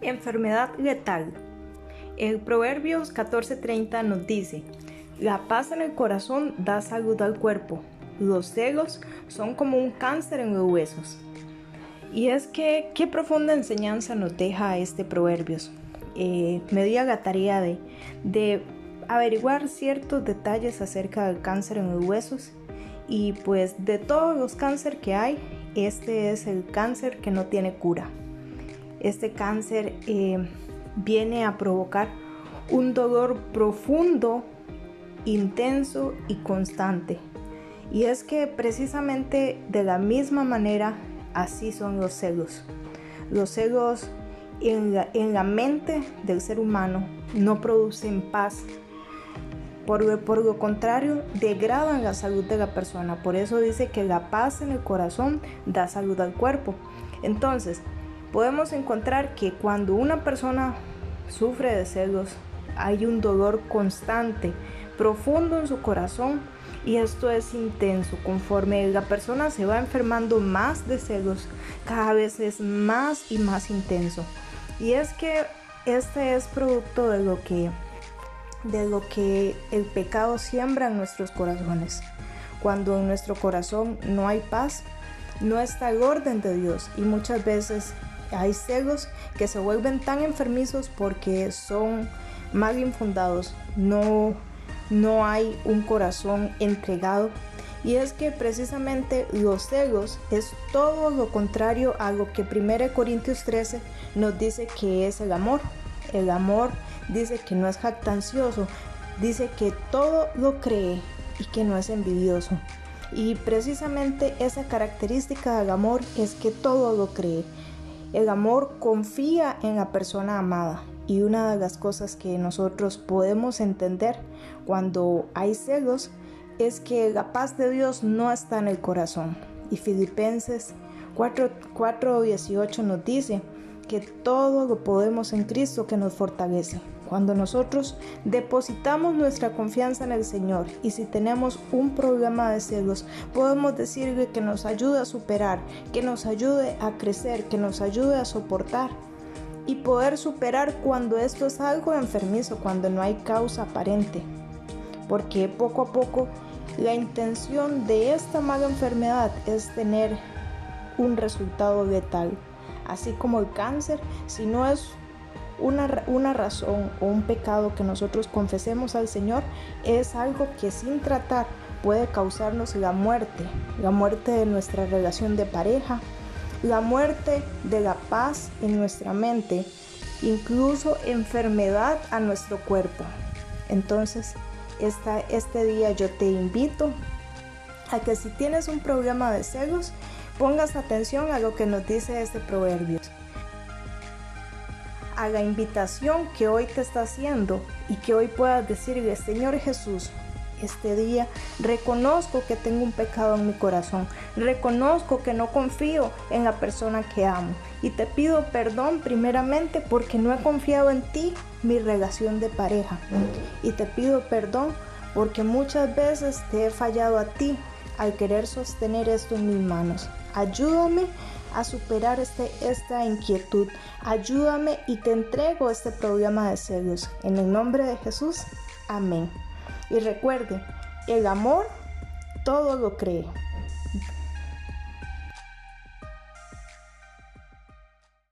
Enfermedad letal. El Proverbios 14:30 nos dice, la paz en el corazón da salud al cuerpo. Los celos son como un cáncer en los huesos. Y es que, qué profunda enseñanza nos deja este Proverbios. Eh, me dio la tarea de averiguar ciertos detalles acerca del cáncer en los huesos. Y pues de todos los cánceres que hay, este es el cáncer que no tiene cura. Este cáncer eh, viene a provocar un dolor profundo, intenso y constante. Y es que precisamente de la misma manera así son los celos. Los celos en la, en la mente del ser humano no producen paz. Por, por, lo contrario, degradan la salud de la persona. Por eso dice que la paz en el corazón da salud al cuerpo. Entonces, podemos encontrar que cuando una persona sufre de celos, hay un dolor constante, profundo en su corazón y esto es intenso. Conforme la persona se va enfermando más de celos, cada vez es más y más intenso. Y es que este es producto de lo que de lo que el pecado siembra en nuestros corazones. Cuando en nuestro corazón no hay paz, no está el orden de Dios y muchas veces hay celos que se vuelven tan enfermizos porque son mal infundados, no, no hay un corazón entregado. Y es que precisamente los celos es todo lo contrario a lo que 1 Corintios 13 nos dice que es el amor. El amor dice que no es jactancioso, dice que todo lo cree y que no es envidioso. Y precisamente esa característica del amor es que todo lo cree. El amor confía en la persona amada y una de las cosas que nosotros podemos entender cuando hay celos es que la paz de Dios no está en el corazón. Y Filipenses 4:18 nos dice que todo lo podemos en Cristo que nos fortalece. Cuando nosotros depositamos nuestra confianza en el Señor y si tenemos un problema de celos, podemos decirle que nos ayude a superar, que nos ayude a crecer, que nos ayude a soportar y poder superar cuando esto es algo enfermizo, cuando no hay causa aparente. Porque poco a poco la intención de esta mala enfermedad es tener un resultado letal. Así como el cáncer, si no es una, razón o un pecado que nosotros confesemos al Señor es algo que sin tratar puede causarnos la muerte, la muerte de nuestra relación de pareja, la muerte de la paz en nuestra mente, incluso enfermedad a nuestro cuerpo. Entonces, esta, este día yo te invito a que si tienes un problema de celos, pongas atención a lo que nos dice este proverbio. A la invitación que hoy te está haciendo y que hoy puedas decirle, Señor Jesús, este día reconozco que tengo un pecado en mi corazón, reconozco que no confío en la persona que amo. Y te pido perdón primeramente porque no he confiado en ti mi relación de pareja. Y te pido perdón porque muchas veces te he fallado a ti al querer sostener esto en mis manos. Ayúdame a superar este, esta inquietud. Ayúdame y te entrego este programa de celos. En el nombre de Jesús, amén. Y recuerde, el amor todo lo cree.